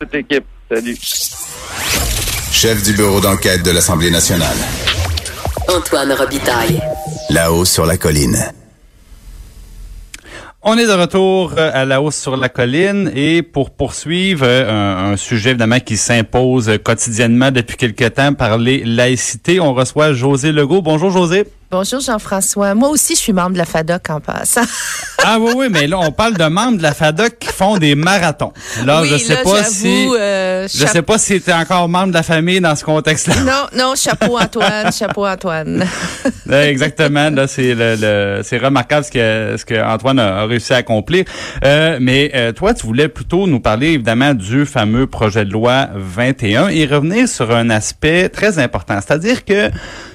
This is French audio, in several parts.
Toute l'équipe. Salut. Chef du bureau d'enquête de l'Assemblée nationale. Antoine Robitaille. Là-haut sur la colline. On est de retour euh, à la hausse sur la colline et pour poursuivre euh, un, sujet évidemment qui s'impose quotidiennement depuis quelque temps par les laïcités, on reçoit José Legault. Bonjour José. Bonjour Jean-François. Moi aussi, je suis membre de la FADOC en passant. ah oui, oui, mais là, on parle de membres de la FADOC qui font des marathons. Là, je sais pas si euh, je sais pas si tu es encore membre de la famille dans ce contexte-là. Non, non, chapeau Antoine, chapeau Antoine. Exactement, là, c'est le, c'est remarquable ce que ce que Antoine a, réussi à accomplir. Euh, mais euh, toi, tu voulais plutôt nous parler évidemment du fameux projet de loi 21 et revenir sur un aspect très important, c'est-à-dire que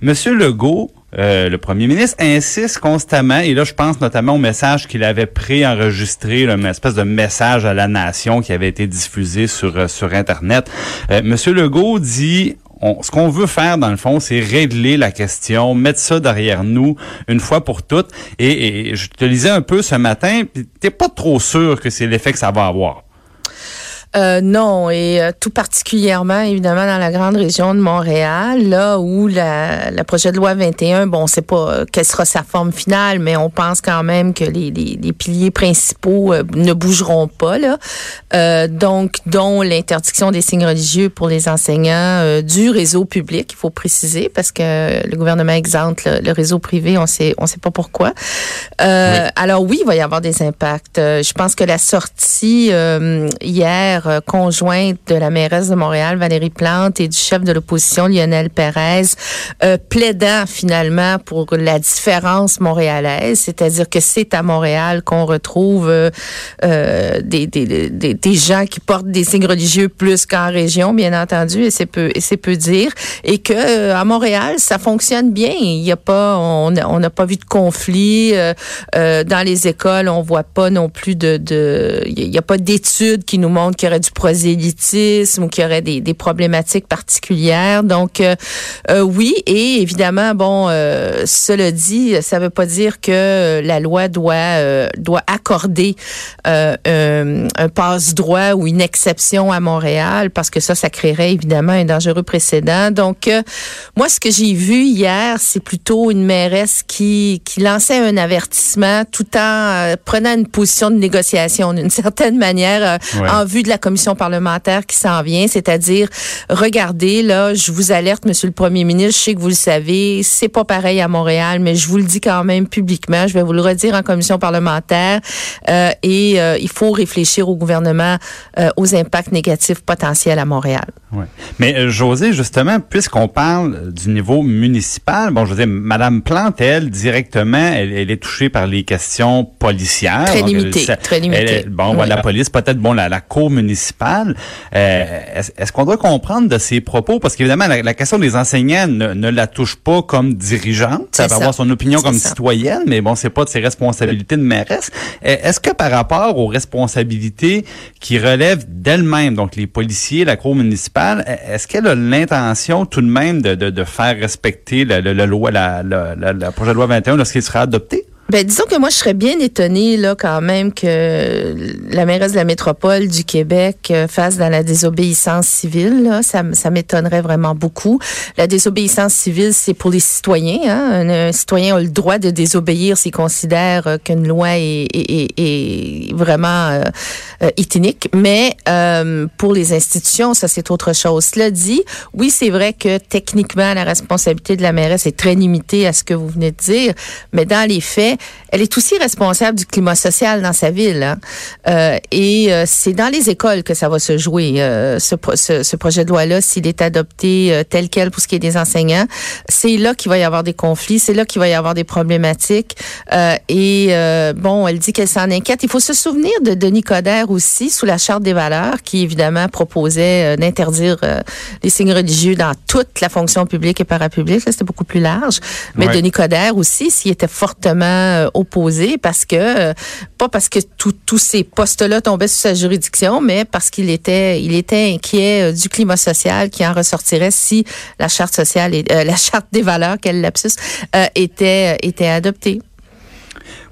Monsieur Legault euh, le premier ministre insiste constamment, et là je pense notamment au message qu'il avait préenregistré, une espèce de message à la nation qui avait été diffusé sur, euh, sur Internet. Euh, Monsieur Legault dit ce qu'on veut faire, dans le fond, c'est régler la question, mettre ça derrière nous une fois pour toutes. Et, et je te lisais un peu ce matin, t'es pas trop sûr que c'est l'effet que ça va avoir. Euh, non, et euh, tout particulièrement, évidemment, dans la grande région de Montréal, là où la, la projet de loi 21, bon, on sait pas euh, quelle sera sa forme finale, mais on pense quand même que les, les, les piliers principaux ne bougeront pas, là. donc, dont l'interdiction des signes religieux pour les enseignants du réseau public, il faut préciser, parce que le gouvernement exempte le, réseau privé, on sait, on sait pas pourquoi. Alors oui, il va y avoir des impacts. je pense que la sortie hier euh, conjointe de la mairesse de Montréal, Valérie Plante, et du chef de l'opposition, Lionel Pérez, euh, plaidant finalement pour la différence montréalaise, c'est-à-dire que c'est à Montréal qu'on retrouve euh, euh des, des, des, gens qui portent des signes religieux plus qu'en région, bien entendu, et c'est peu, et c'est peu dire, et que à Montréal, ça fonctionne bien. Il y a pas, on n'a pas vu de conflit dans les écoles, on voit pas non plus de, de il y a pas d'études qui nous montrent qu'il du prosélytisme ou qu'il y aurait des, des problématiques particulières. Donc, euh, euh, oui, et évidemment, bon, euh, cela dit, ça ne veut pas dire que la loi doit doit accorder un, un passe-droit ou une exception à Montréal, parce que ça, ça créerait évidemment un dangereux précédent. Donc, moi, ce que j'ai vu hier, c'est plutôt une mairesse qui, qui lançait un avertissement tout en prenant une position de négociation d'une certaine manière en vue de la commission parlementaire qui s'en vient, c'est-à-dire, regardez, là, je vous alerte, Monsieur le Premier ministre, je sais que vous le savez, c'est pas pareil à Montréal, mais je vous le dis quand même publiquement, je vais vous le redire en commission parlementaire, euh, et euh, il faut réfléchir au gouvernement euh, aux impacts négatifs potentiels à Montréal. Ouais. Mais José, justement, puisqu'on parle du niveau municipal, bon, je veux dire, Madame Plante, elle, directement, elle, est touchée par les questions policières. Très limitées, très limitées. bon, la police, peut-être, bon, la, la cour municipale municipale. Euh, est-ce, qu'on doit comprendre de ces propos? Parce qu'évidemment, la, question des enseignants ne, la touche pas comme dirigeante. Ça va avoir son opinion comme citoyenne, mais bon, c'est pas de ses responsabilités de mairesse. Euh, est-ce que par rapport aux responsabilités qui relèvent d'elle-même, donc les policiers, la cour municipale, est-ce qu'elle a l'intention tout de même de, faire respecter la, loi, la, la, projet de loi 21 lorsqu'il sera adopté? Ben, disons que moi, je serais bien étonnée, là, quand même, que la mairesse de la métropole du Québec euh, fasse dans la désobéissance civile. Là. Ça, m'étonnerait vraiment beaucoup. La désobéissance civile, c'est pour les citoyens. Hein. Un, citoyen a le droit de désobéir s'il considère euh, qu'une loi est, vraiment euh, euh Mais euh, pour les institutions, ça, c'est autre chose. Cela dit, oui, c'est vrai que techniquement, la responsabilité de la mairesse est très limitée à ce que vous venez de dire. Mais dans les faits, elle est aussi responsable du climat social dans sa ville. Hein. Euh, et euh, c'est dans les écoles que ça va se jouer, euh, ce, ce, projet de loi-là, s'il est adopté euh, tel quel pour ce qui est des enseignants. C'est là qu'il va y avoir des conflits, c'est là qu'il va y avoir des problématiques. et bon, elle dit qu'elle s'en inquiète. Il faut se souvenir de Denis Coderre aussi, sous la Charte des valeurs, qui évidemment proposait d'interdire les signes religieux dans toute la fonction publique et parapublique. C'était beaucoup plus large. Mais Denis Coderre aussi, s'il était fortement euh, opposé parce que euh, pas parce que tous ces postes-là tombaient sous sa juridiction, mais parce qu'il était il était inquiet euh, du climat social qui en ressortirait si la charte sociale et la charte des valeurs, quel lapsus, était était adoptée.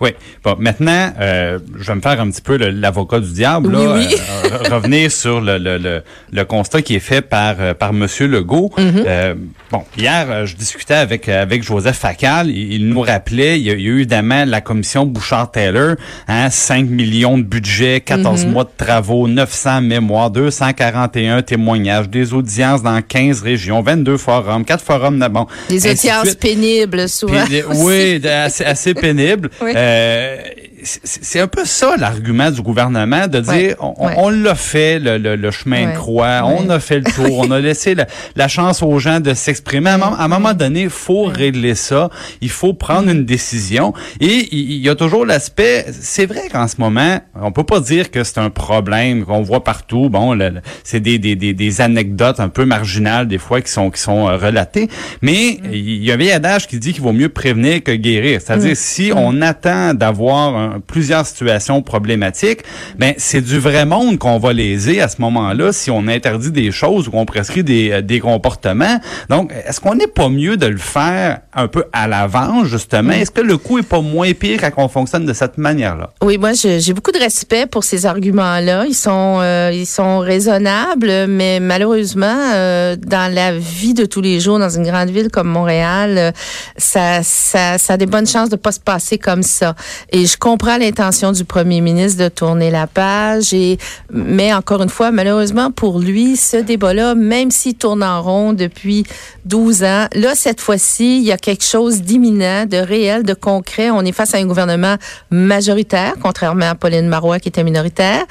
Oui. Bon, maintenant, euh, je vais me faire un petit peu l'avocat du diable. Là, oui. euh, revenir sur le, le, le, le constat qui est fait par euh, par Monsieur Legault. Mm-hmm. Euh, bon, hier, euh, je discutais avec avec Joseph Facal. Il, il nous rappelait, il y, a, il y a eu évidemment la commission Bouchard-Taylor, hein, 5 millions de budget, 14 Mm-hmm. mois de travaux, 900 mémoires, 241 témoignages, des audiences dans 15 régions, 22 forums, 4 forums, bon. Des audiences pénibles, souvent. Oui, assez, assez pénible. Oui. Euh, c'est un peu ça l'argument du gouvernement de dire Ouais, on, ouais. on l'a fait le, le- le chemin Ouais, de croix, on a fait le tour, on a laissé la, la chance aux gens de s'exprimer. À, un moment- à un moment donné, il faut régler ça, il faut prendre une décision. Et il il y a toujours l'aspect, c'est vrai qu'en ce moment, on peut pas dire que c'est un problème qu'on voit partout. Bon, c'est des, des, des, des anecdotes un peu marginales des fois qui sont qui sont euh, relatées, mais il y a un vieil adage qui dit qu'il vaut mieux prévenir que guérir. C'est-à-dire si on attend d'avoir un- plusieurs situations problématiques, ben c'est du vrai monde qu'on va léser à ce moment-là si on interdit des choses ou qu'on prescrit des, euh, des comportements. Donc, est-ce qu'on n'est pas mieux de le faire un peu à l'avance justement? Est-ce que le coût est pas moins pire quand on fonctionne de cette manière-là? Oui, moi, j'ai beaucoup de respect pour ces arguments-là. Ils sont, euh, ils sont raisonnables, mais malheureusement, euh, dans la vie de tous les jours, dans une grande ville comme Montréal, euh, ça, ça, ça a des bonnes chances de pas se passer comme ça. Et je comprends l'intention du premier ministre de tourner la page. Et, mais encore une fois, malheureusement pour lui, ce débat-là, même s'il tourne en rond depuis 12 ans, là, cette fois-ci, il y a quelque chose d'imminent, de réel, de concret. On est face à un gouvernement majoritaire, contrairement à Pauline Marois qui était minoritaire,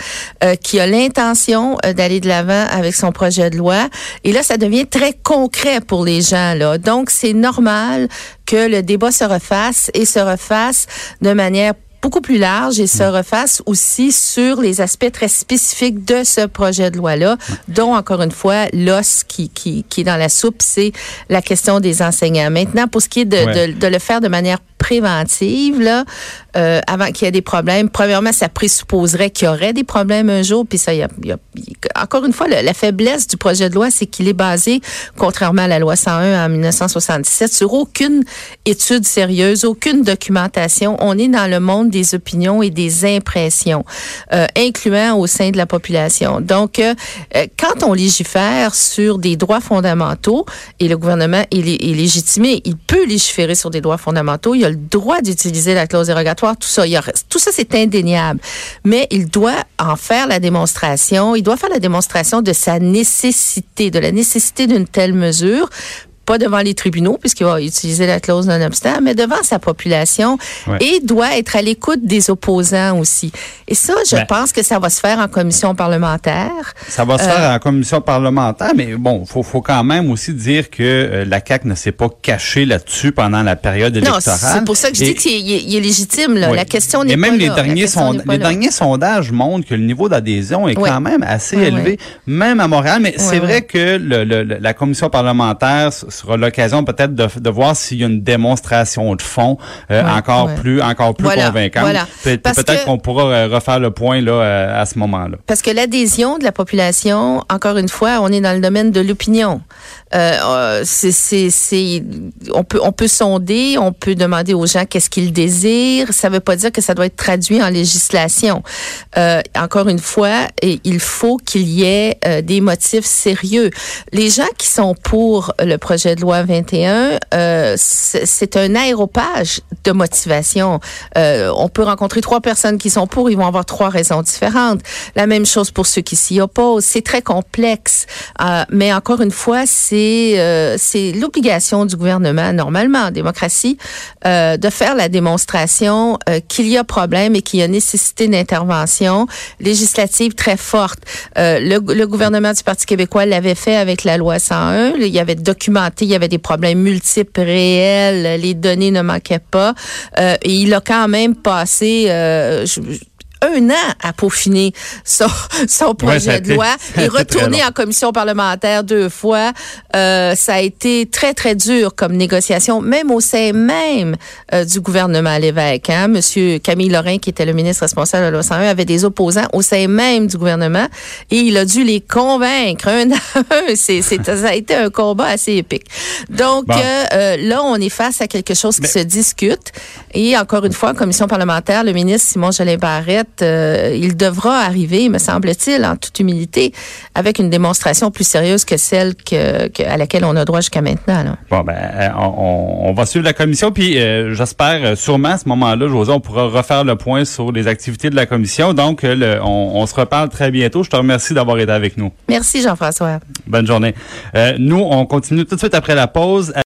euh, qui a l'intention euh, d'aller de l'avant avec son projet de loi. Et là, ça devient très concret pour les gens. Là. Donc, c'est normal que le débat se refasse et se refasse de manière beaucoup plus large et se refasse aussi sur les aspects très spécifiques de ce projet de loi-là, dont, encore une fois, l'os qui, qui, qui est dans la soupe, c'est la question des enseignants. Maintenant, pour ce qui est de, Ouais. de, de le faire de manière préventive, là, euh, avant qu'il y ait des problèmes, premièrement, ça présupposerait qu'il y aurait des problèmes un jour, puis ça, y a, y a- encore une fois, la faiblesse du projet de loi, c'est qu'il est basé, contrairement à la loi 101 en 1977, sur aucune étude sérieuse, aucune documentation. On est dans le monde des opinions et des impressions, euh, incluant au sein de la population. Donc, euh, quand on légifère sur des droits fondamentaux, et le gouvernement est, est légitimé, il peut légiférer sur des droits fondamentaux, il a le droit d'utiliser la clause dérogatoire, tout ça, tout ça c'est indéniable. Mais il doit en faire la démonstration, il doit faire la démonstration de sa nécessité, de la nécessité d'une telle mesure pas devant les tribunaux, puisqu'il va utiliser la clause non-obstant, mais devant sa population Ouais. et doit être à l'écoute des opposants aussi. Et ça, je Ben- pense que ça va se faire en commission parlementaire. Ça va se Euh, faire en commission parlementaire, mais bon, faut, faut quand même aussi dire que euh, la CAC ne s'est pas cachée là-dessus pendant la période Non, électorale. c'est pour ça que je Et- dis qu'il est, légitime. Là. Oui. La question n'est Et pas même les là. Derniers, sonda- les là. derniers sondages montrent que le niveau d'adhésion est Oui. quand même assez Oui, élevé, même à Montréal. Mais c'est vrai que le- le- le- la commission parlementaire sera l'occasion peut-être de, de voir s'il y a une démonstration de fond euh, encore plus encore plus Voilà, convaincante. voilà. Pe- Peut-être qu'on pourra euh, refaire le point là euh, à ce moment-là. Parce que l'adhésion de la population, encore une fois, on est dans le domaine de l'opinion. Euh, c'est, on peut, on peut sonder, on peut demander aux gens qu'est-ce qu'ils désirent. Ça ne veut pas dire que ça doit être traduit en législation. Euh, encore une fois, et il faut qu'il y ait euh, des motifs sérieux. Les gens qui sont pour le projet de loi 21, euh, c'est, un aéropage de motivation. Euh, on peut rencontrer trois personnes qui sont pour, ils vont avoir trois raisons différentes. La même chose pour ceux qui s'y opposent. C'est très complexe. Euh, mais encore une fois, c'est euh, c'est l'obligation du gouvernement, normalement en démocratie, euh, de faire la démonstration euh, qu'il y a problème et qu'il y a nécessité d'intervention législative très forte. Le, le gouvernement du Parti québécois l'avait fait avec la loi 101. Il y avait documenté, il y avait des problèmes multiples, réels, les données ne manquaient pas. Euh, il a quand même passé... euh, je- un an à peaufiner son, son projet de loi et retourner en commission parlementaire deux fois. Euh, ça a été très, très dur comme négociation, même au sein même euh, du gouvernement à l'évêque. Hein. Monsieur Camille Lorrain, qui était le ministre responsable de la loi 101, avait des opposants au sein même du gouvernement et il a dû les convaincre un à un. C'est, ça a été un combat assez épique. Donc euh, là, on est face à quelque chose qui se discute. Et encore une fois, en commission parlementaire, le ministre Simon Jolin Barrette, euh, il devra arriver, me semble-t-il, en toute humilité, avec une démonstration plus sérieuse que celle que, à laquelle on a droit jusqu'à maintenant. Bon, ben, euh, on, va suivre la commission, puis euh, j'espère sûrement à ce moment-là, José, on pourra refaire le point sur les activités de la commission. Donc, on, on, se reparle très bientôt. Je te remercie d'avoir été avec nous. Merci, Jean-François. Bonne journée. nous, on continue tout de suite après la pause.